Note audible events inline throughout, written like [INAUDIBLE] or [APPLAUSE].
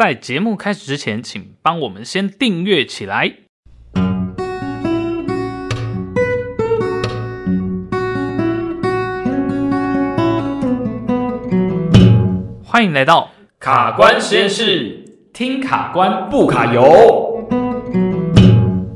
在节目开始之前，请帮我们先订阅起来。欢迎来到卡关实验室，听卡关不卡油。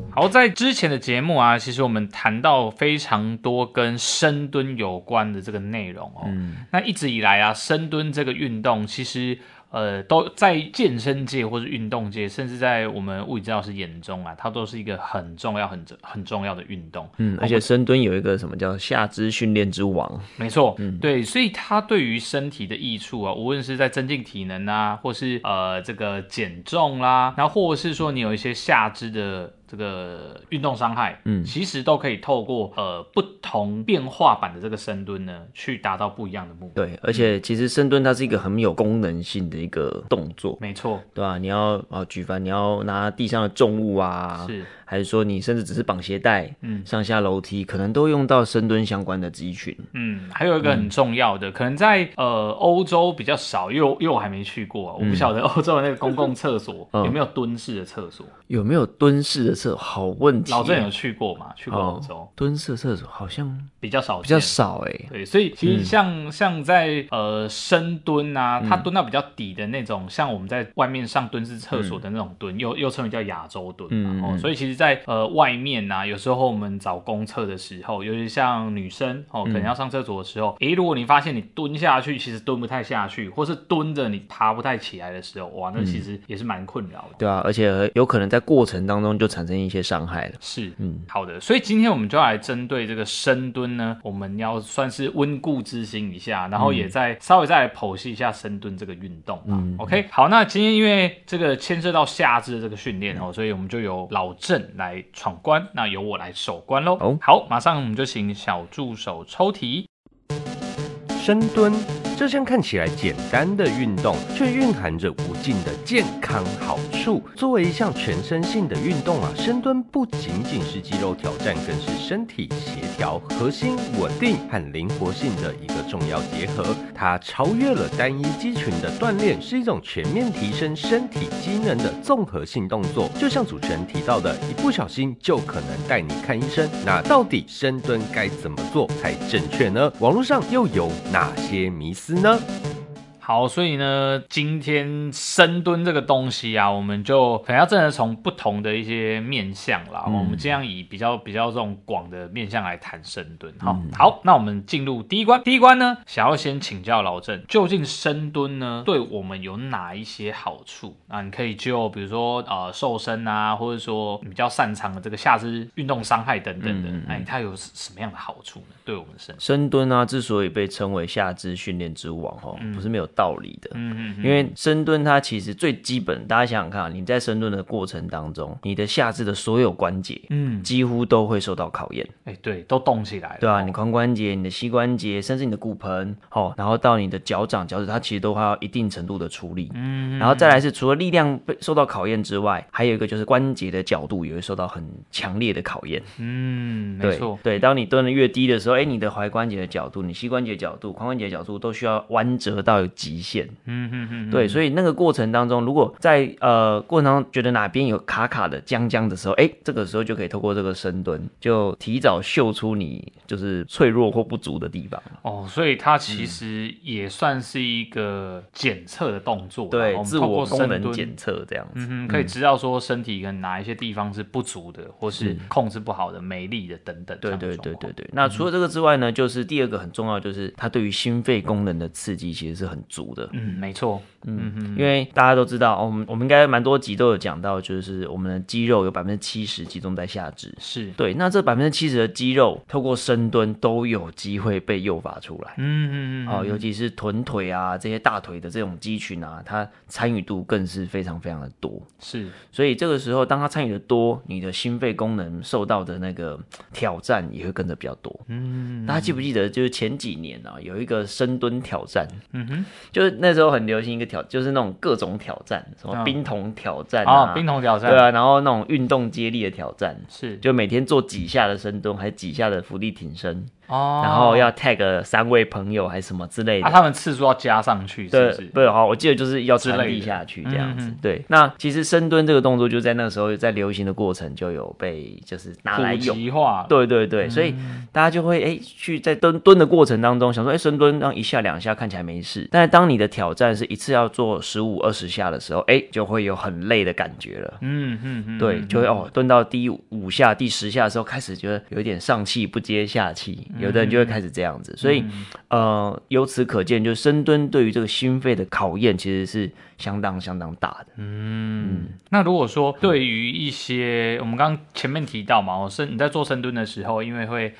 好，在之前的节目啊，其实我们谈到非常多跟深蹲有关的这个内容哦。嗯，那一直以来啊，深蹲这个运动其实。呃，都在健身界或是运动界，甚至在我们物理治疗师眼中啊，它都是一个很重要、很很重要的运动。嗯，而且深蹲有一个什么叫下肢训练之王。没错，嗯，对，所以它对于身体的益处啊，无论是在增进体能啊，或是呃这个减重啦，然后或者是说你有一些下肢的。这个运动伤害，嗯，其实都可以透过呃不同变化版的这个深蹲呢，去达到不一样的目的。对，而且其实深蹲它是一个很有功能性的一个动作，没错，对吧？你要啊举凡你要拿地上的重物啊，是。还是说你甚至只是绑鞋带，嗯，上下楼梯可能都用到深蹲相关的肌群。嗯，还有一个很重要的，嗯、可能在呃欧洲比较少，因为因为我还没去过，嗯、我不晓得欧洲的那个公共厕所 [LAUGHS] 有没有蹲式的厕所。有没有蹲式的厕所？好问题、啊。老郑有去过吗？去过欧洲、哦、蹲式厕所好像比较少，比较少哎、欸。对，所以其实像、嗯、像在呃深蹲啊，它蹲到比较底的那种，嗯、像我们在外面上蹲式厕所的那种蹲，嗯、又又称为叫亚洲蹲哦，所以其实在呃外。面啊，有时候我们找公厕的时候，尤其像女生哦，可能要上厕所的时候，诶、嗯欸，如果你发现你蹲下去，其实蹲不太下去，或是蹲着你爬不太起来的时候，哇，那其实也是蛮困扰的、嗯。对啊，而且有可能在过程当中就产生一些伤害了。是，嗯，好的。所以今天我们就要来针对这个深蹲呢，我们要算是温故知新一下，然后也再稍微再来剖析一下深蹲这个运动啊。嗯、OK，好，那今天因为这个牵涉到下肢的这个训练哦，所以我们就有老郑来闯关，那由我来守关喽。哦，好，马上我们就请小助手抽题。深蹲。这项看起来简单的运动，却蕴含着无的健康好处。作为一项全身性的运动啊，深蹲不仅仅是肌肉挑战，更是身体协调、核心稳定和灵活性的一个重要结合。它超越了单一肌群的锻炼，是一种全面提升身体机能的综合性动作。就像主持人提到的，一不小心就可能带你看医生。那到底深蹲该怎么做才正确呢？网络上又有哪些迷思呢？好，所以呢，今天深蹲这个东西啊，我们就可能要真的从不同的一些面向啦。嗯、我们这样以比较比较这种广的面向来谈深蹲。好，嗯、好，那我们进入第一关。第一关呢，想要先请教老郑，究竟深蹲呢，对我们有哪一些好处？那你可以就比如说呃瘦身啊，或者说你比较擅长的这个下肢运动伤害等等的，哎、嗯，它有什么样的好处呢？对我们身深蹲啊，之所以被称为下肢训练之王，哈、嗯，不是没有。道理的，嗯嗯，因为深蹲它其实最基本，大家想想看啊，你在深蹲的过程当中，你的下肢的所有关节，嗯，几乎都会受到考验，哎、欸，对，都动起来了，对啊，你髋关节、你的膝关节，甚至你的骨盆，哦，然后到你的脚掌、脚趾，它其实都还要一定程度的处理，嗯，然后再来是除了力量被受到考验之外，还有一个就是关节的角度也会受到很强烈的考验，嗯，没错，对，当你蹲的越低的时候，哎、欸，你的踝关节的角度、你膝关节角度、髋关节角度都需要弯折到。极限，嗯嗯嗯，对，所以那个过程当中，如果在呃过程当中觉得哪边有卡卡的、僵僵的时候，哎，这个时候就可以透过这个深蹲，就提早秀出你就是脆弱或不足的地方。哦，所以它其实也算是一个检测的动作，对，自我功能检测这样子，嗯哼，可以知道说身体跟哪一些地方是不足的，或是控制不好的、没力的等等。对对对对对。那除了这个之外呢，就是第二个很重要，就是它对于心肺功能的刺激其实是很足的，嗯，没错，嗯哼，因为大家都知道，我们我们应该蛮多集都有讲到，就是我们的肌肉有百分之七十集中在下肢，是。对，那这百分之七十的肌肉透过深蹲都有机会被诱发出来，嗯嗯嗯，哦，尤其是臀腿啊这些大腿的这种肌群啊，它参与度更是非常非常的多，是，所以这个时候当它参与的多，你的心肺功能受到的那个挑战也会跟着比较多，嗯，大家记不记得就是前几年啊有一个深蹲挑战，嗯哼。就是那时候很流行一个挑，就是那种各种挑战，什么冰桶挑战啊，哦、冰桶挑战，对啊，然后那种运动接力的挑战，是，就每天做几下的深蹲，还是几下的伏地挺身，哦，然后要 tag 三位朋友还是什么之类的，啊，他们次数要加上去，是不是？对，好，我记得就是要传递下去这样子。对，那其实深蹲这个动作就在那个时候在流行的过程就有被就是拿来用，对对对，所以大家就会哎去在蹲蹲的过程当中想说，哎深蹲让一下两下看起来没事，但是当你的挑战是一次要做十五二十下的时候，哎就会有很累的感觉了。嗯嗯嗯，对，就会哦蹲到第五下第十下的时候开始觉得有点上气不接下气，有的人就会开始这样子，所以呃由此可见，就是深蹲对于这个心肺的考验其实是相当相当大的。嗯，嗯，那如果说对于一些我们刚刚前面提到嘛，我深你在做深蹲的时候，因为会。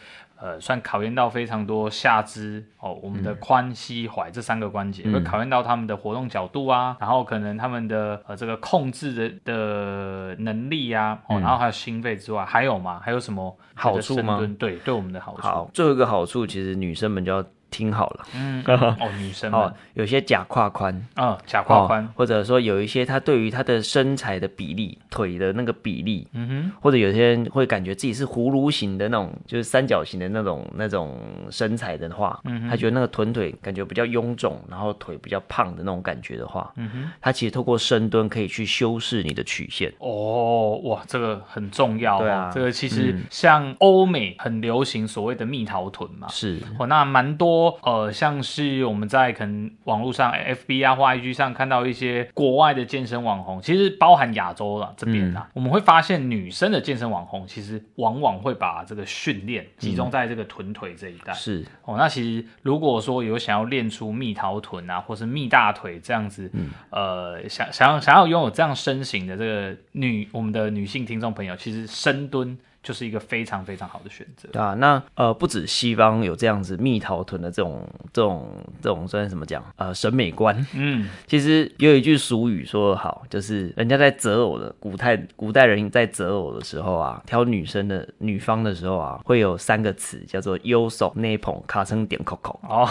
呃，算考验到非常多下肢哦，我们的髋、膝、踝这三个关节，嗯、会考验到他们的活动角度啊，然后可能他们的呃这个控制的的能力啊，哦，然后还有心肺之外，嗯、还有吗？还有什么好处吗？对，对我们的好处。好，最后一个好处，其实女生们就要。听好了，嗯，[LAUGHS] 哦，女生哦，有些假胯宽，嗯，假胯宽，或者说有一些他对于他的身材的比例，腿的那个比例，嗯哼，或者有些人会感觉自己是葫芦形的那种，就是三角形的那种那种身材的话，嗯哼，他觉得那个臀腿感觉比较臃肿，然后腿比较胖的那种感觉的话，嗯哼，他其实透过深蹲可以去修饰你的曲线。哦，哇，这个很重要，对啊，这个其实像欧美很流行所谓的蜜桃臀嘛，是，哦，那蛮多，呃，像。是我们在可能网络上 FB 啊或 IG 上看到一些国外的健身网红，其实包含亚洲了这边啊，嗯、我们会发现女生的健身网红其实往往会把这个训练集中在这个臀腿这一带。嗯、是哦，那其实如果说有想要练出蜜桃臀啊，或是蜜大腿这样子，嗯、呃，想想要想要拥有这样身形的这个女我们的女性听众朋友，其实深蹲。就是一个非常非常好的选择。对啊，那呃不止西方有这样子蜜桃臀的这种这种这种算是怎么讲？呃审美观。嗯，[LAUGHS] 其实有一句俗语说得好，就是人家在择偶的古代古代人在择偶的时候啊，挑女生的女方的时候啊，会有三个词叫做优手内捧卡称点扣扣。哦，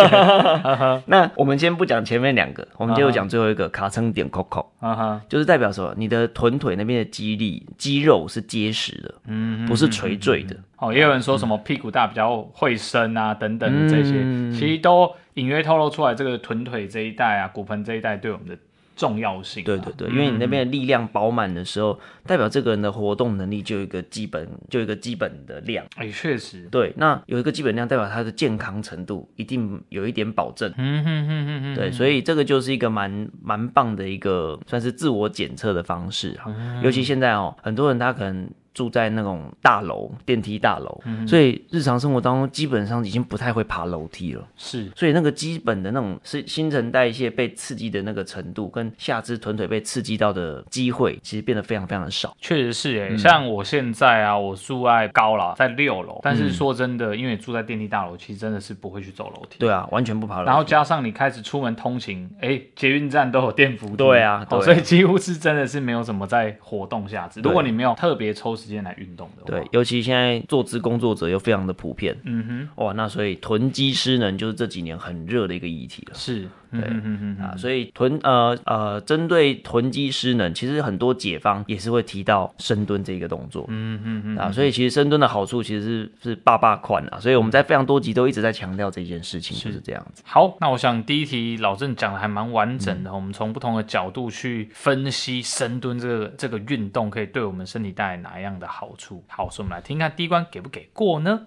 [LAUGHS] 那我们先不讲前面两个，我们就讲最后一个卡称点扣扣。啊哈，就是代表说你的臀腿那边的肌力肌肉是结实的。嗯，不是垂坠的哦。也有人说什么屁股大比较会生啊，等等的这些，嗯、其实都隐约透露出来这个臀腿这一带啊，骨盆这一带对我们的重要性。对对对，因为你那边的力量饱满的时候，嗯、代表这个人的活动能力就有一个基本，就有一个基本的量。哎，确实。对，那有一个基本量，代表他的健康程度一定有一点保证。嗯哼哼哼哼。对，所以这个就是一个蛮蛮棒的一个算是自我检测的方式啊。嗯、尤其现在哦，很多人他可能。住在那种大楼电梯大楼，嗯、所以日常生活当中基本上已经不太会爬楼梯了。是，所以那个基本的那种是新陈代谢被刺激的那个程度，跟下肢臀腿被刺激到的机会，其实变得非常非常的少。确实是诶、欸，嗯、像我现在啊，我住在高了，在六楼，但是说真的，因为住在电梯大楼，其实真的是不会去走楼梯。对啊，完全不爬楼梯。然后加上你开始出门通勤，哎、欸，捷运站都有电扶梯。对啊，对啊、哦，所以几乎是真的是没有什么在活动下肢。如果你没有特别抽时间来运动的，对，尤其现在坐姿工作者又非常的普遍，嗯哼，哇，那所以囤积失能就是这几年很热的一个议题了。是，对，嗯哼哼啊，所以臀呃呃，针对臀肌失能，其实很多解方也是会提到深蹲这个动作，嗯嗯嗯啊，所以其实深蹲的好处其实是是爸爸款啊，所以我们在非常多集都一直在强调这件事情，就是这样子。好，那我想第一题老郑讲的还蛮完整的，嗯、我们从不同的角度去分析深蹲这个这个运动可以对我们身体带来哪样的好处。好，所以我们来听看第一关给不给过呢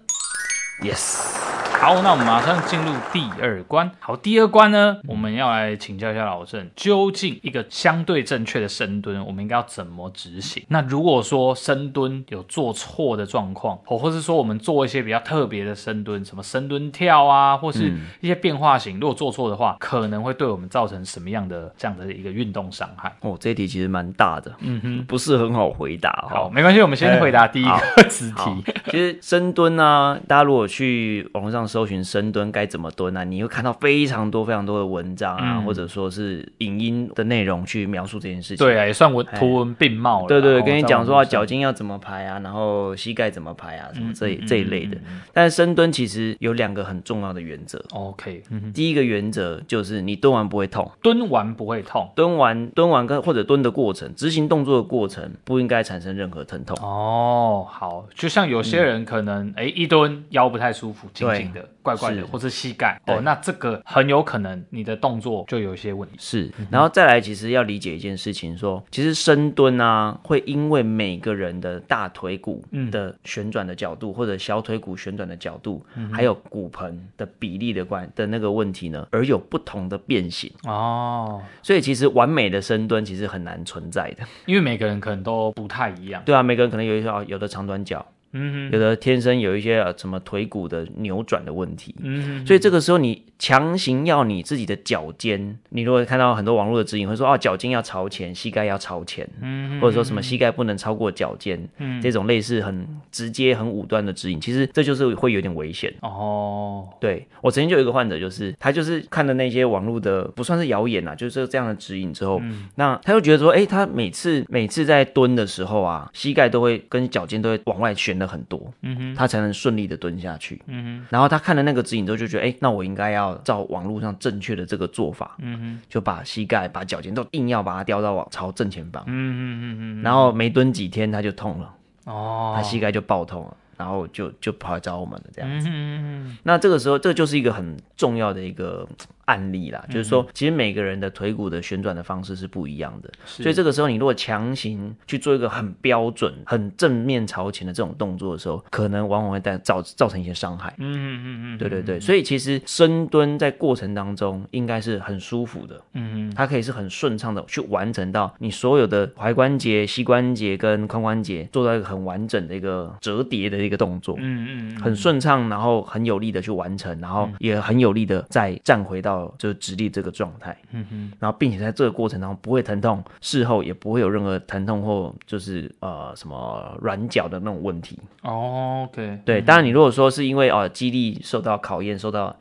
？Yes。好，那我们马上进入第二关。好，第二关呢，我们要来请教一下老郑，究竟一个相对正确的深蹲，我们应该要怎么执行？那如果说深蹲有做错的状况，或或是说我们做一些比较特别的深蹲，什么深蹲跳啊，或是一些变化型，如果做错的话，可能会对我们造成什么样的这样的一个运动伤害？哦，这一题其实蛮大的，嗯哼，不是很好回答。好，没关系，我们先回答第一个子题。其实深蹲呢，大家如果去网络上。搜寻深蹲该怎么蹲啊？你会看到非常多非常多的文章啊，嗯、或者说是影音的内容去描述这件事情。对啊，也算文图文并茂了。对，对对，跟你讲说啊脚筋要怎么排啊，然后膝盖怎么排啊，什么这、嗯、这一类的。但是深蹲其实有两个很重要的原则。OK，、嗯、第一个原则就是你蹲完不会痛，蹲完不会痛，蹲完蹲完跟或者蹲的过程，执行动作的过程不应该产生任何疼痛。哦，好，就像有些人可能哎、一蹲腰不太舒服，紧紧的、怪怪的，或是膝盖。哦，那这个很有可能你的动作就有一些问题。是，然后再来，其实要理解一件事情说，说其实深蹲啊，会因为每个人的大腿骨的旋转的角度，嗯、或者小腿骨旋转的角度，嗯、还有骨盆的比例的关的那个问题呢，而有不同的变形。哦。所以其实完美的深蹲其实很难存在的，因为每个人可能都不太一样。对啊，每个人可能有一些有的长短脚。嗯，有的天生有一些什么腿骨的扭转的问题，嗯，所以这个时候你强行要你自己的脚尖，你如果看到很多网络的指引会说哦，脚尖要朝前，膝盖要朝前，嗯，或者说什么膝盖不能超过脚尖，嗯，这种类似很直接、很武断的指引，其实这就是会有点危险。哦。对，我曾经就有一个患者，就是他就是看的那些网络的不算是谣言啊，就是这样的指引之后，嗯，那他就觉得说，哎，他每次每次在蹲的时候啊，膝盖都会跟脚尖都会往外旋的。很多，嗯哼，他才能顺利的蹲下去，嗯哼。然后他看了那个指引之后，就觉得，哎，那我应该要照网络上正确的这个做法，嗯哼，就把膝盖、把脚尖都硬要把它调到往朝正前方，嗯嗯嗯嗯。然后没蹲几天，他就痛了，哦，他膝盖就爆痛了，然后就就跑来找我们了，这样子。嗯嗯。那这个时候，这就是一个很重要的一个。案例啦，就是说，其实每个人的腿骨的旋转的方式是不一样的，所以这个时候你如果强行去做一个很标准、很正面朝前的这种动作的时候，可能往往会带造造成一些伤害。嗯嗯嗯嗯，对对对，所以其实深蹲在过程当中应该是很舒服的，嗯嗯，它可以是很顺畅的去完成到你所有的踝关节、膝关节跟髋关节做到一个很完整的一个折叠的一个动作，嗯嗯，很顺畅，然后很有力的去完成，然后也很有力的再站回到。就是直立这个状态，嗯哼，然后并且在这个过程当中不会疼痛，事后也不会有任何疼痛或就是呃什么软脚的那种问题。哦，OK，对，当然你如果说是因为哦肌力受到考验，受到。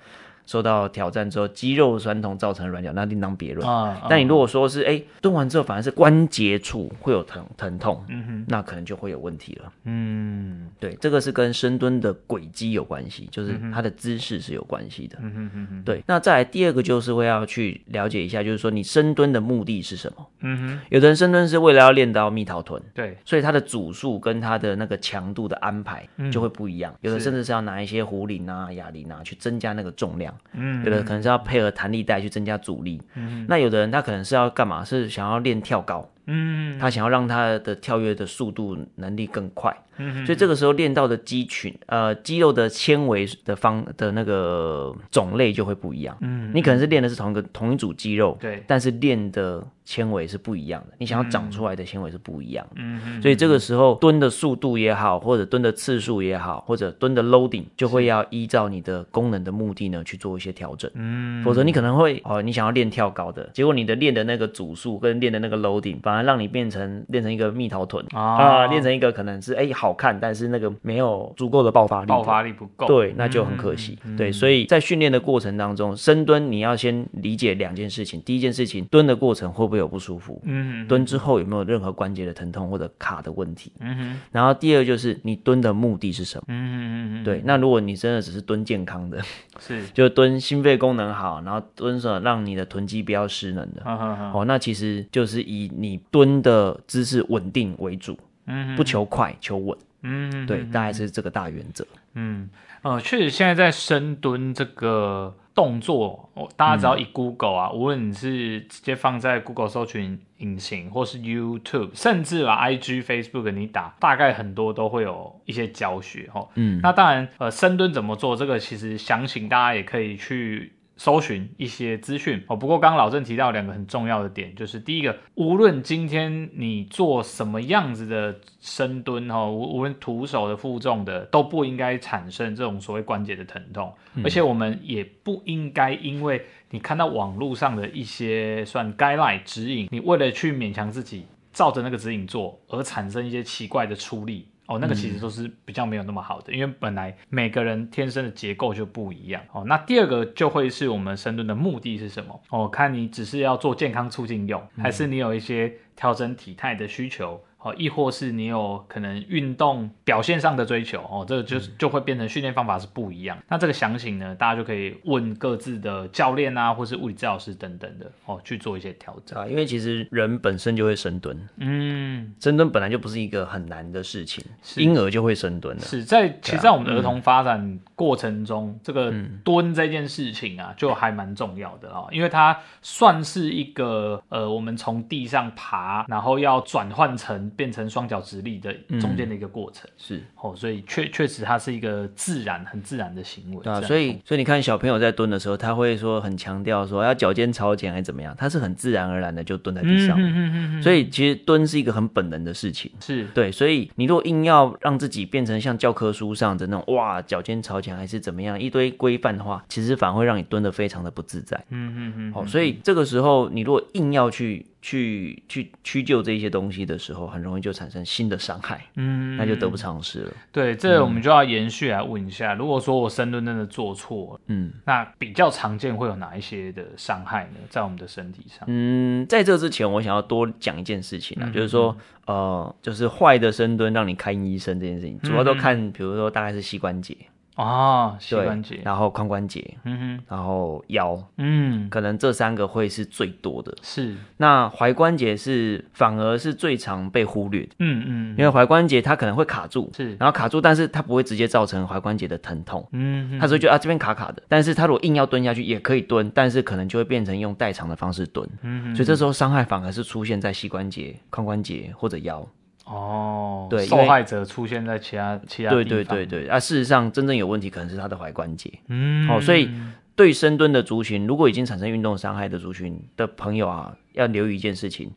受到挑战之后，肌肉酸痛造成软脚，那另当别论。啊，但你如果说是哎蹲完之后反而是关节处会有疼疼痛，嗯哼，那可能就会有问题了。嗯，对，这个是跟深蹲的轨迹有关系，就是它的姿势是有关系的。嗯哼哼哼，对。那再来第二个就是会要去了解一下，就是说你深蹲的目的是什么？嗯哼，有的人深蹲是为了要练到蜜桃臀，对，所以它的组数跟它的那个强度的安排就会不一样。有的甚至是要拿一些壶铃啊、哑铃啊去增加那个重量。嗯，有的可能是要配合弹力带去增加阻力，嗯，那有的人他可能是要干嘛？是想要练跳高，嗯，他想要让他的跳跃的速度能力更快。嗯，所以这个时候练到的肌群，呃，肌肉的纤维的方的那个种类就会不一样。嗯，你可能是练的是同一个同一组肌肉，对，但是练的纤维是不一样的。你想要长出来的纤维是不一样的。嗯，所以这个时候蹲的速度也好，或者蹲的次数也好，或者蹲的 loading 就会要依照你的功能的目的呢去做一些调整。嗯，否则你可能会哦，你想要练跳高的，结果你的练的那个组数跟练的那个 loading 反而让你变成练成一个蜜桃臀啊，练成一个可能是哎。好看，但是那个没有足够的爆发力，爆发力不够，对，那就很可惜。嗯、对，所以在训练的过程当中，深蹲你要先理解两件事情。第一件事情，蹲的过程会不会有不舒服？嗯，蹲之后有没有任何关节的疼痛或者卡的问题？嗯哼。然后第二就是你蹲的目的是什么？嗯嗯嗯对，那如果你真的只是蹲健康的，是，[LAUGHS] 就蹲心肺功能好，然后蹲什么让你的臀肌不要失能的，好好好哦，那其实就是以你蹲的姿势稳定为主。嗯，不求快，求稳。嗯，对，大概是这个大原则。嗯，呃，确实，现在在深蹲这个动作，大家只要一 Google 啊，嗯、无论你是直接放在 Google 搜寻引擎，或是 YouTube，甚至把 IG、Facebook 你打，大概很多都会有一些教学。哦，嗯，那当然，呃，深蹲怎么做，这个其实详情大家也可以去。搜寻一些资讯。哦，不过刚刚老郑提到两个很重要的点，就是第一个，无论今天你做什么样子的深蹲哈，无无论徒手的、负重的，都不应该产生这种所谓关节的疼痛，而且我们也不应该因为你看到网络上的一些算 guideline 指引，你为了去勉强自己照着那个指引做，而产生一些奇怪的出力。哦，那个其实都是比较没有那么好的，嗯、因为本来每个人天生的结构就不一样。哦，那第二个就会是我们深蹲的目的是什么？哦，看你只是要做健康促进用，还是你有一些调整体态的需求。哦，亦或是你有可能运动表现上的追求哦，这个就就会变成训练方法是不一样。那这个详情呢，大家就可以问各自的教练啊，或是物理治疗师等等的哦，去做一些调整啊。因为其实人本身就会深蹲，嗯，深蹲本来就不是一个很难的事情，婴儿就会深蹲了。是在其实，在我们的儿童发展过程中，嗯、这个蹲这件事情啊，就还蛮重要的哦，因为它算是一个呃，我们从地上爬，然后要转换成。变成双脚直立的中间的一个过程、嗯、是哦，所以确确实它是一个自然很自然的行为。对啊，所以所以你看小朋友在蹲的时候，他会说很强调说要脚尖朝前还是怎么样，他是很自然而然的就蹲在地上。嗯嗯嗯嗯。所以其实蹲是一个很本能的事情。是对，所以你如果硬要让自己变成像教科书上的那种哇脚尖朝前还是怎么样一堆规范的话，其实反而会让你蹲得非常的不自在。嗯嗯嗯。哦，所以这个时候你如果硬要去。去去屈就这些东西的时候，很容易就产生新的伤害，嗯，那就得不偿失了。对，这个我们就要延续来问一下，嗯、如果说我深蹲真的做错，嗯，那比较常见会有哪一些的伤害呢？在我们的身体上？嗯，在这之前，我想要多讲一件事情啊，嗯、就是说，呃，就是坏的深蹲让你看医生这件事情，主要都看，比如说大概是膝关节。哦，膝关节，然后髋关节，嗯哼，然后腰，嗯，可能这三个会是最多的。是，那踝关节是反而是最常被忽略的。嗯嗯，因为踝关节它可能会卡住，是，然后卡住，但是它不会直接造成踝关节的疼痛。嗯，它所以就啊这边卡卡的，但是它如果硬要蹲下去也可以蹲，但是可能就会变成用代偿的方式蹲。嗯，所以这时候伤害反而是出现在膝关节、髋关节或者腰。哦，对，受害者出现在其他其他。对对对对，啊，事实上真正有问题可能是他的踝关节。嗯，好、哦，所以对深蹲的族群，如果已经产生运动伤害的族群的朋友啊，要留意一件事情，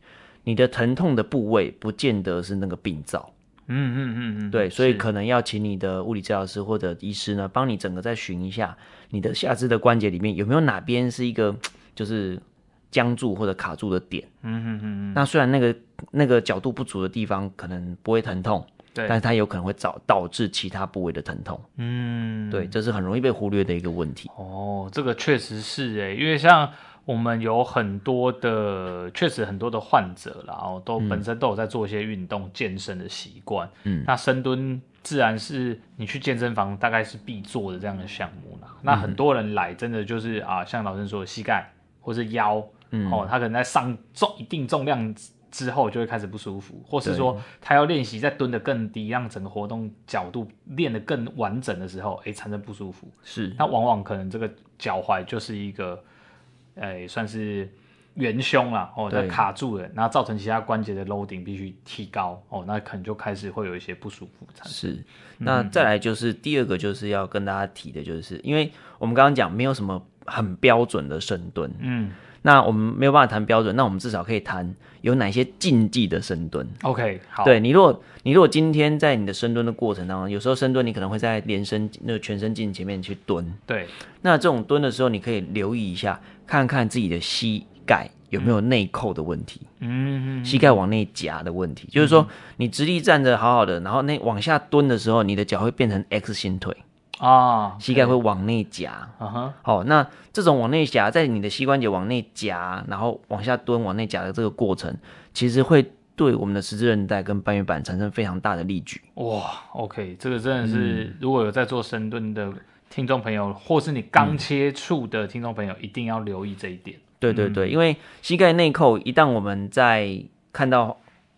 你的疼痛的部位不见得是那个病灶。嗯嗯嗯嗯，对，所以可能要请你的物理治疗师或者医师呢，帮你整个再寻一下你的下肢的关节里面有没有哪边是一个就是。僵住或者卡住的点，嗯哼哼哼，那虽然那个那个角度不足的地方可能不会疼痛，对，但是它有可能会导导致其他部位的疼痛，嗯，对，这是很容易被忽略的一个问题。哦，这个确实是诶，因为像我们有很多的，确实很多的患者啦，然后都本身都有在做一些运动健身的习惯，嗯，那深蹲自然是你去健身房大概是必做的这样的项目啦。嗯，那很多人来真的就是啊，像老师说的膝盖或是腰。嗯，哦，他可能在上重一定重量之后就会开始不舒服，或是说他要练习再蹲得更低，让整个活动角度练得更完整的时候，哎，产生不舒服。是，那往往可能这个脚踝就是一个，哎，算是元凶啦，哦，它卡住了，那造成其他关节的 loading 必须提高，哦，那可能就开始会有一些不舒服。是，那再来就是第二个就是要跟大家提的，就是因为我们刚刚讲没有什么很标准的深蹲，嗯。那我们没有办法谈标准，那我们至少可以谈有哪些禁忌的深蹲。OK，好。对，你如果你如果今天在你的深蹲的过程当中，有时候深蹲你可能会在连身那个全身镜前面去蹲。对。那这种蹲的时候，你可以留意一下，看看自己的膝盖有没有内扣的问题。嗯。膝盖往内夹的问题，嗯、就是说你直立站着好好的，然后那往下蹲的时候，你的脚会变成 X 型腿。啊，膝盖会往内夹，嗯哼，好，那这种往内夹，在你的膝关节往内夹，然后往下蹲往内夹的这个过程，其实会对我们的十字韧带跟半月板产生非常大的力矩。哇，OK，这个真的是，嗯、如果有在做深蹲的听众朋友，或是你刚接触的听众朋友，一定要留意这一点。对对对，嗯、因为膝盖内扣，一旦我们在看到。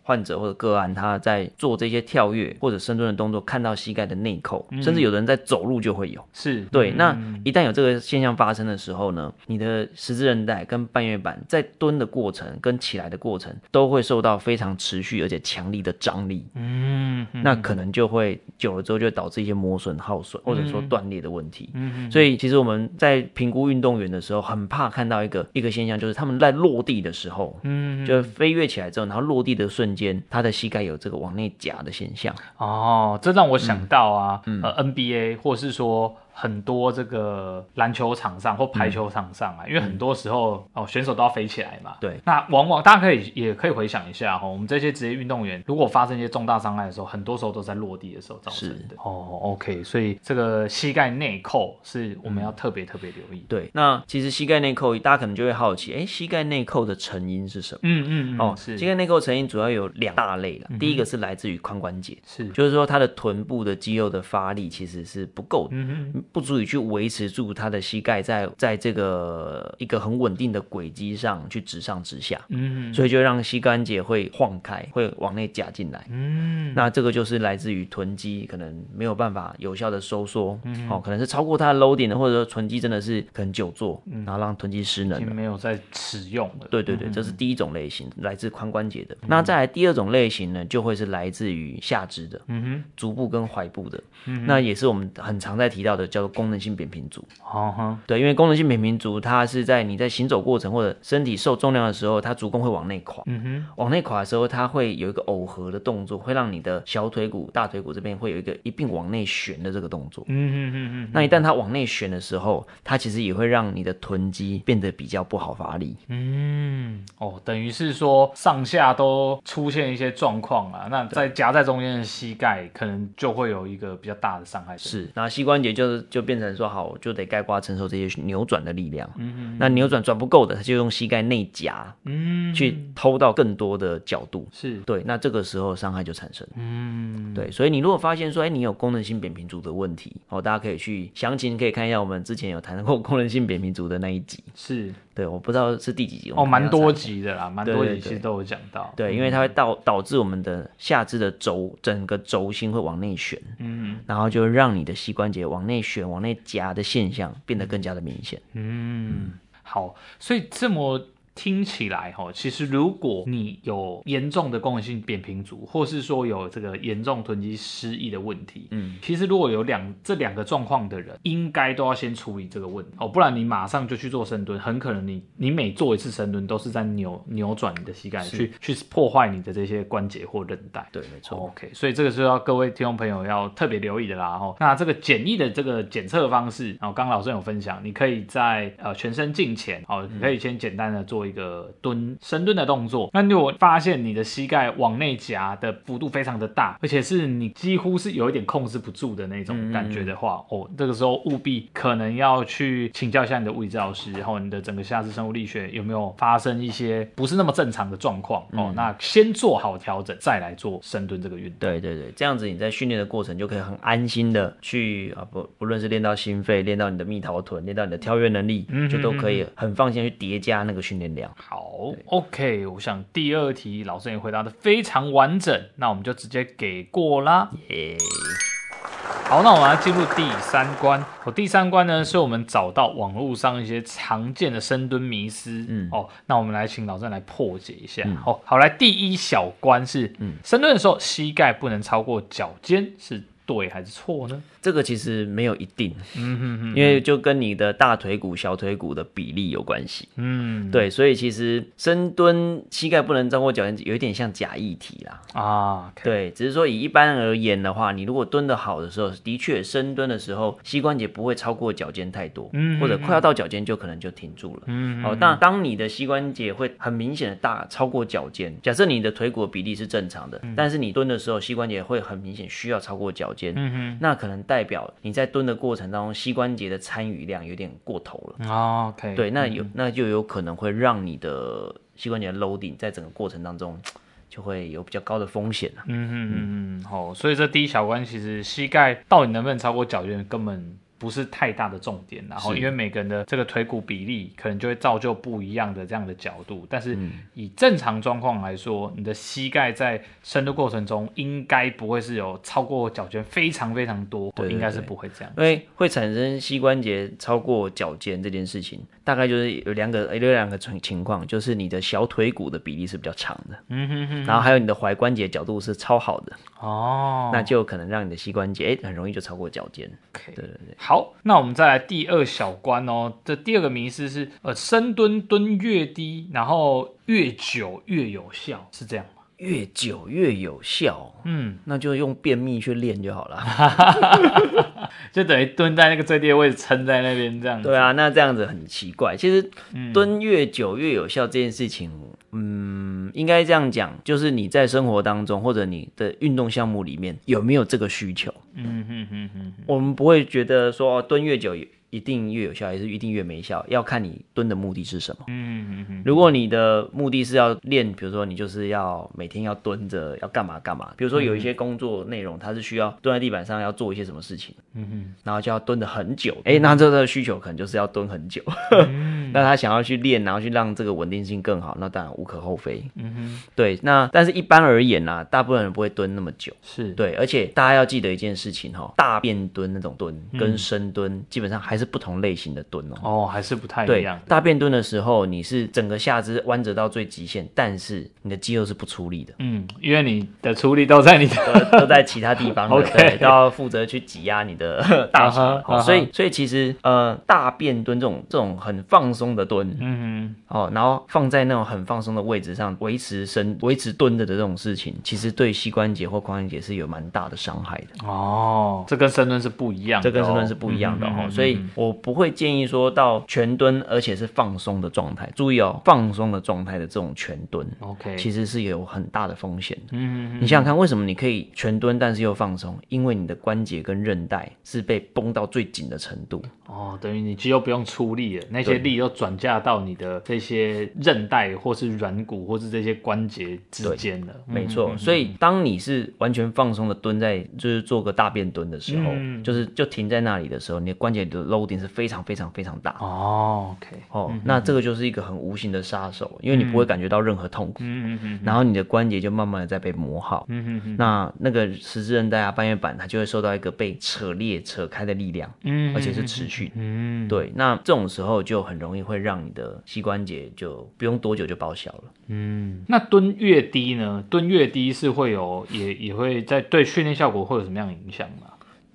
患者或者个案，他在做这些跳跃或者深蹲的动作，看到膝盖的内扣，嗯、甚至有的人在走路就会有。是对。嗯、那一旦有这个现象发生的时候呢，你的十字韧带跟半月板在蹲的过程跟起来的过程，都会受到非常持续而且强力的张力。嗯，那可能就会久了之后，就会导致一些磨损、耗损或者说断裂的问题。嗯，所以其实我们在评估运动员的时候，很怕看到一个一个现象，就是他们在落地的时候，嗯，就飞跃起来之后，然后落地的瞬间。间，他的膝盖有这个往内夹的现象。哦，这让我想到啊，嗯、呃，NBA 或是说很多这个篮球场上或排球场上啊，嗯、因为很多时候哦选手都要飞起来嘛。对。那往往大家可以也可以回想一下哈，我们这些职业运动员如果发生一些重大伤害的时候，很多时候都在落地的时候造成的。是。哦，OK，所以这个膝盖内扣是我们要特别特别留意。对。那其实膝盖内扣，大家可能就会好奇，哎，膝盖内扣的成因是什么？嗯嗯，嗯哦，是。膝盖内扣成因主要有两大类了。嗯、第一个是来自于髋关节，是，就是说它的臀部的肌肉的发力其实是不够的，嗯哼，不足以去维持住他的膝盖在在这个一个很稳定的轨迹上去直上直下，嗯，所以就让膝关节会晃开，会往内夹进来，嗯，那这个就是来自于臀肌可能没有办法有效的收缩，嗯。哼，哦，可能是超过它的 loading 的，或者说臀肌真的是可能久坐，嗯、然后让臀肌失能，没有在使用了，对对对，这是第一种类型，来自髋关节的。嗯、那再来第二种类型呢，就会是来自于下肢的，嗯哼，足部跟踝部的，嗯，那也是我们很常在提到的，叫做功能性扁平足。哦哈，对，因为功能性扁平足，它是在你在行走过程或者身体受重量的时候，它足弓会往内垮。嗯哼，往内垮的时候，它会有一个耦合的动作，会让你的小腿骨、大腿骨这边会有一个一并往内旋的这个动作。嗯哼哼哼。那一旦它往内旋的时候，它其实也会让你的臀肌变得比较不好发力。嗯，哦，等于是说上下都出现一些状况啊。那在夹在中间的膝盖，可能就会有一个比较大的伤害。是，那膝关节就就变成说，好，就得盖瓜承受这些扭转的力量。嗯哼，那扭转转不够的，他就用膝盖内夹，嗯，去偷到更多的角度。是对，那这个时候伤害就产生。嗯，对，所以你如果发现说，哎，你有功能性扁平足的问题，哦，大家可以去详情可以看一下我们之前有谈过功能性扁平足的那一集。是，对，我不知道是第几集。哦，蛮多集的啦，蛮多集其实都有讲到。对，因为它会导导致我们的下肢的轴整个轴心会往内旋，嗯，然后就让你的膝关节往内旋、往内夹的现象变得更加的明显。嗯，好，所以这么。听起来哈，其实如果你有严重的功能性扁平足，或是说有这个严重囤积失忆的问题，嗯，其实如果有两这两个状况的人，应该都要先处理这个问题哦，不然你马上就去做深蹲，很可能你你每做一次深蹲都是在扭扭转你的膝盖，去去破坏你的这些关节或韧带。对，没错。OK，所以这个是要各位听众朋友要特别留意的啦。哦，那这个简易的这个检测方式，然后刚刚老师有分享，你可以在呃全身镜前，哦，你可以先简单的做一个蹲深蹲的动作，那如果发现你的膝盖往内夹的幅度非常的大，而且是你几乎是有一点控制不住的那种感觉的话，嗯、哦，这个时候务必可能要去请教一下你的物理治疗师，然后你的整个下肢生物力学有没有发生一些不是那么正常的状况、嗯、哦，那先做好调整，再来做深蹲这个运动。对对对，这样子你在训练的过程就可以很安心的去啊，不不论是练到心肺，练到你的蜜桃臀，练到你的跳跃能力，就都可以很放心去叠加那个训练量。好。好，OK，我想第二题老师也回答的非常完整，那我们就直接给过啦。耶，Yeah. 好，那我们来进入第三关。哦，第三关呢，是我们找到网络上一些常见的深蹲迷思。嗯，哦，那我们来请老师来破解一下。嗯、哦，好，来第一小关是，嗯，深蹲的时候膝盖不能超过脚尖，是对还是错呢？这个其实没有一定，嗯哼哼，因为就跟你的大腿骨、小腿骨的比例有关系，嗯，对，所以其实深蹲膝盖不能超过脚尖，有一点像假议题啦，啊，okay、对，只是说以一般而言的话，你如果蹲得好的时候，的确深蹲的时候膝关节不会超过脚尖太多，嗯哼哼，或者快要到脚尖就可能就停住了，嗯哼哼，哦，那当你的膝关节会很明显的大超过脚尖，假设你的腿骨的比例是正常的，嗯、但是你蹲的时候膝关节会很明显需要超过脚尖，嗯哼，那可能代表你在蹲的过程当中，膝关节的参与量有点过头了。哦、OK，对，那有那就有可能会让你的膝关节的 loading 在整个过程当中就会有比较高的风险。嗯嗯嗯嗯，好，所以这第一小关其实膝盖到底能不能超过脚尖，根本。不是太大的重点，然后因为每个人的这个腿骨比例可能就会造就不一样的这样的角度，但是以正常状况来说，你的膝盖在伸的过程中应该不会是有超过脚尖非常非常多，对，应该是不会这样，因为会产生膝关节超过脚尖这件事情，大概就是有两个有两个情情况，就是你的小腿骨的比例是比较长的，嗯哼哼，然后还有你的踝关节角度是超好的，哦，那就可能让你的膝关节哎很容易就超过脚尖。对对对。好，那我们再来第二小关哦。这第二个迷思是，呃，深蹲蹲越低，然后越久越有效，是这样？越久越有效。嗯，那就用便秘去练就好了。[LAUGHS] 就等于蹲在那个最低的位置，撑在那边这样子。对啊，那这样子很奇怪。其实蹲越久越有效这件事情，嗯，应该这样讲，就是你在生活当中或者你的运动项目里面有没有这个需求？嗯哼哼哼。我们不会觉得说蹲越久。一定越有效，还是一定越没效？要看你蹲的目的是什么。嗯嗯嗯。如果你的目的是要练，比如说你就是要每天要蹲着，要干嘛干嘛。比如说有一些工作内容，它是需要蹲在地板上要做一些什么事情。嗯哼。然后就要蹲的很久。哎、欸，那这个需求可能就是要蹲很久。嗯。[LAUGHS] 那他想要去练，然后去让这个稳定性更好，那当然无可厚非。嗯哼。对，那但是一般而言啊，大部分人不会蹲那么久。是对，而且大家要记得一件事情哈，大便蹲那种蹲跟深蹲基本上还是。不同类型的蹲哦，哦，还是不太一样。大便蹲的时候，你是整个下肢弯折到最极限，但是你的肌肉是不出力的。嗯，因为你的出力都在你的都在其他地方，[LAUGHS] OK，都要负责去挤压你的 [LAUGHS] 大腿。所以，所以其实呃，大便蹲这种这种很放松的蹲，嗯哼，哦，然后放在那种很放松的位置上维持身维持蹲着的这种事情，其实对膝关节或髋关节是有蛮大的伤害的。哦，这跟深蹲是不一样的，这跟深蹲是不一样的哈，所以。我不会建议说到全蹲，而且是放松的状态。注意哦，放松的状态的这种全蹲，OK，其实是有很大的风险。嗯，你想想看，为什么你可以全蹲，但是又放松？因为你的关节跟韧带是被绷到最紧的程度。哦，等于你肌肉不用出力了，那些力都转嫁到你的这些韧带或是软骨或是这些关节之间了。没错，所以当你是完全放松的蹲在，就是做个大便蹲的时候，嗯、就是就停在那里的时候，你的关节的 loading 是非常非常非常大。哦，OK，哦，那这个就是一个很无形的杀手，因为你不会感觉到任何痛苦。嗯嗯嗯。然后你的关节就慢慢的在被磨耗。嗯嗯嗯。那那个十字韧带啊、半月板，它就会受到一个被扯裂、扯开的力量。嗯，而且是持续。嗯，对，那这种时候就很容易会让你的膝关节就不用多久就报销了。嗯，那蹲越低呢？蹲越低是会有也也会在对训练效果会有什么样的影响吗？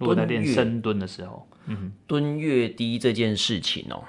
如果在练深蹲的时候，嗯，蹲越低这件事情哦，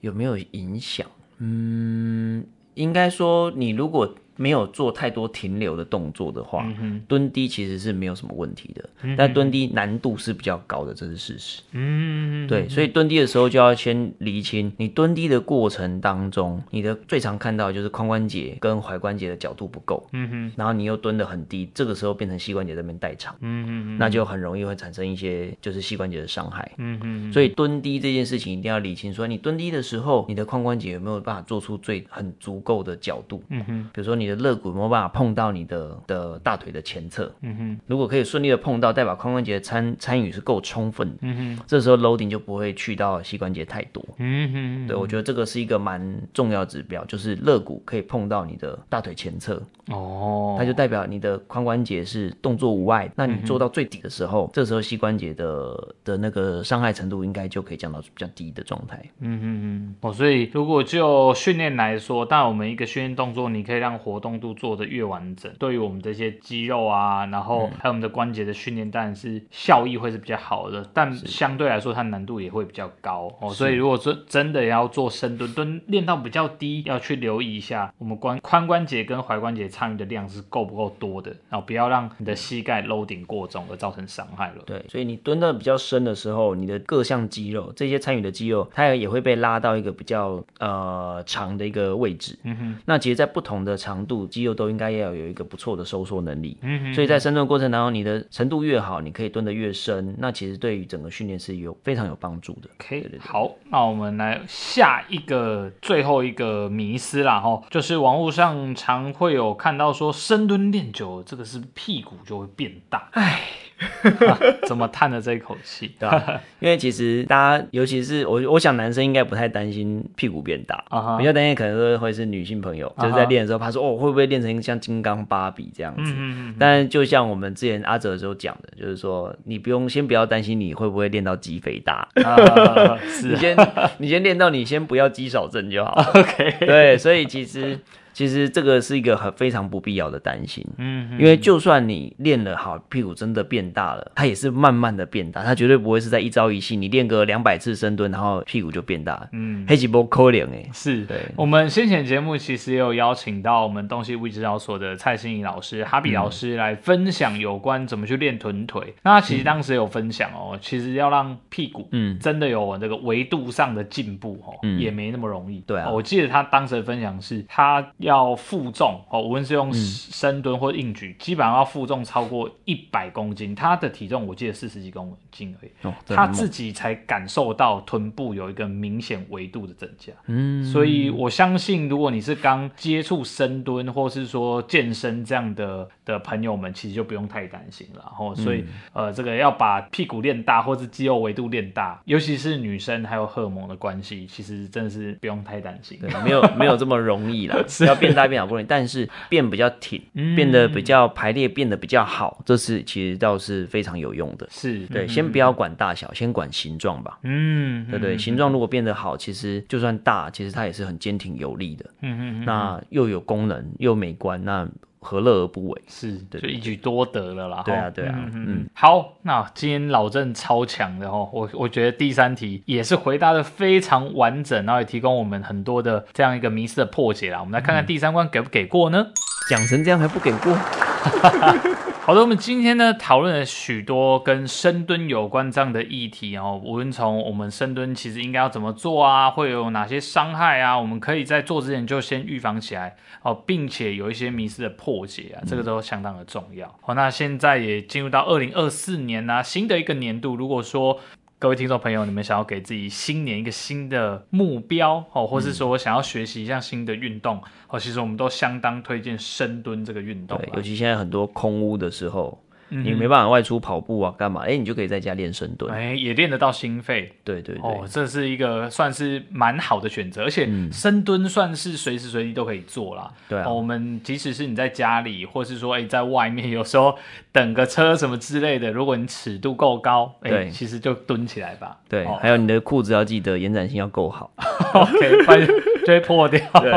有没有影响？嗯，应该说你如果。没有做太多停留的动作的话，嗯、蹲低其实是没有什么问题的。嗯、但蹲低难度是比较高的，这是事实。嗯，对，所以蹲低的时候就要先厘清，你蹲低的过程当中，你的最常看到的就是髋关节跟踝关节的角度不够。嗯哼，然后你又蹲得很低，这个时候变成膝关节在那边代偿。嗯哼，那就很容易会产生一些就是膝关节的伤害。嗯哼，所以蹲低这件事情一定要理清，说你蹲低的时候，你的髋关节有没有办法做出最很足够的角度？嗯哼，比如说你。你的肋骨没有办法碰到你的的大腿的前侧，嗯哼，如果可以顺利的碰到，代表髋关节参参与是够充分的，嗯哼，这时候 loading 就不会去到膝关节太多，嗯哼，对，我觉得这个是一个蛮重要指标，就是肋骨可以碰到你的大腿前侧，哦，它就代表你的髋关节是动作无碍，那你做到最底的时候，嗯，这时候膝关节的的那个伤害程度应该就可以降到比较低的状态，嗯嗯嗯，哦，所以如果就训练来说，当然我们一个训练动作，你可以让活活动度做得越完整，对于我们这些肌肉啊，然后还有我们的关节的训练，当然是效益会是比较好的，但相对来说它难度也会比较高。哦。所以如果说真的要做深蹲，蹲练到比较低，要去留意一下我们关髋关节跟踝关节参与的量是够不够多的，然后不要让你的膝盖 loading 过重而造成伤害了。对，所以你蹲的比较深的时候，你的各项肌肉这些参与的肌肉，它也会被拉到一个比较呃长的一个位置。嗯哼，那其实，在不同的长度肌肉都应该要有一个不错的收缩能力，嗯哼，所以在深蹲过程当中，你的程度越好，你可以蹲得越深，那其实对于整个训练是有非常有帮助的。OK，对对对，好，那我们来下一个最后一个迷思啦，吼，就是网络上常会有看到说深蹲练久了，这个是屁股就会变大，哎。啊、怎么叹了这一口气？[LAUGHS] 对吧？因为其实大家，尤其是我，我想男生应该不太担心屁股变大，uh huh. 比较担心可能会会是女性朋友，uh huh. 就是在练的时候，怕说哦会不会练成像金刚芭比这样子？嗯嗯嗯。但就像我们之前阿哲的时候讲的，就是说你不用先不要担心你会不会练到肌肥大，[LAUGHS] uh 你先你先练到你先不要肌少症就好。[LAUGHS] OK，对，所以其实。其实这个是一个很非常不必要的担心。嗯，因为就算你练了好，屁股真的变大了，它也是慢慢的变大，它绝对不会是在一朝一夕，你练个两百次深蹲，然后屁股就变大。嗯，黑吉波扣脸哎，是对。我们先前节目其实也有邀请到我们东西物理治疗所的蔡心怡老师、哈比老师来分享有关怎么去练臀腿。嗯、那他其实当时有分享哦、喔，其实要让屁股嗯真的有这个维度上的进步哦、喔，嗯、也没那么容易。对啊，我记得他当时的分享是，他要负重哦，无论是用深蹲或硬举，基本上要负重超过一百公斤。他的体重我记得四十几公斤而已，哦、他自己才感受到臀部有一个明显维度的增加。嗯，所以我相信，如果你是刚接触深蹲或是说健身这样的的朋友们，其实就不用太担心了。然后，所以、嗯、呃，这个要把屁股练大或是肌肉维度练大，尤其是女生还有荷尔蒙的关系，其实真的是不用太担心。对，没有没有这么容易啦，是 [LAUGHS] 要变大变小不容易，但是变比较挺，嗯、变得比较排列变得比较好，这是其实倒是非常有用的。是对，嗯、先不要管大小，先管形状吧。嗯，对对，形状如果变得好，其实就算大，其实它也是很坚挺有力的。嗯嗯，那又有功能又美观，那。何乐而不为？是，对就一举多得了啦。对啊，对啊，嗯，嗯，嗯好，那今天老郑超强的哦，我我觉得第三题也是回答的非常完整，然后也提供我们很多的这样一个迷思的破解啦。我们来看看第三关给不给过呢？讲、嗯、成这样还不给过？[LAUGHS] 好的，我们今天呢讨论了许多跟深蹲有关这样的议题哦，无论从我们深蹲其实应该要怎么做啊，会有哪些伤害啊，我们可以在做之前就先预防起来哦，并且有一些迷失的破解啊，这个都相当的重要。好，那现在也进入到二零二四年啊，新的一个年度，如果说。各位听众朋友，你们想要给自己新年一个新的目标哦，或是说我想要学习一项新的运动哦，其实我们都相当推荐深蹲这个运动，尤其现在很多空屋的时候。你没办法外出跑步啊，干嘛？哎、欸，你就可以在家练深蹲，哎、欸，也练得到心肺。对对对，哦，这是一个算是蛮好的选择，而且深蹲算是随时随地都可以做啦。对、我们即使是你在家里，或是说哎、欸，在外面，有时候等个车什么之类的，如果你尺度够高，哎、欸，其实就蹲起来吧。对，哦、还有你的裤子要记得延展性要够好，[LAUGHS] OK，不然就会破掉。[LAUGHS] 对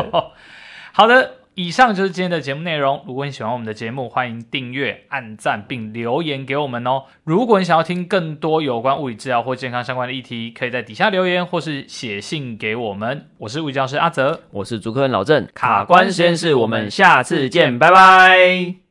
好的。以上就是今天的节目内容。如果你喜欢我们的节目，欢迎订阅、按赞并留言给我们哦。如果你想要听更多有关物理治疗或健康相关的议题，可以在底下留言或是写信给我们。我是物理教师阿泽，我是主科人老郑，卡关实验室，我们下次见，拜拜。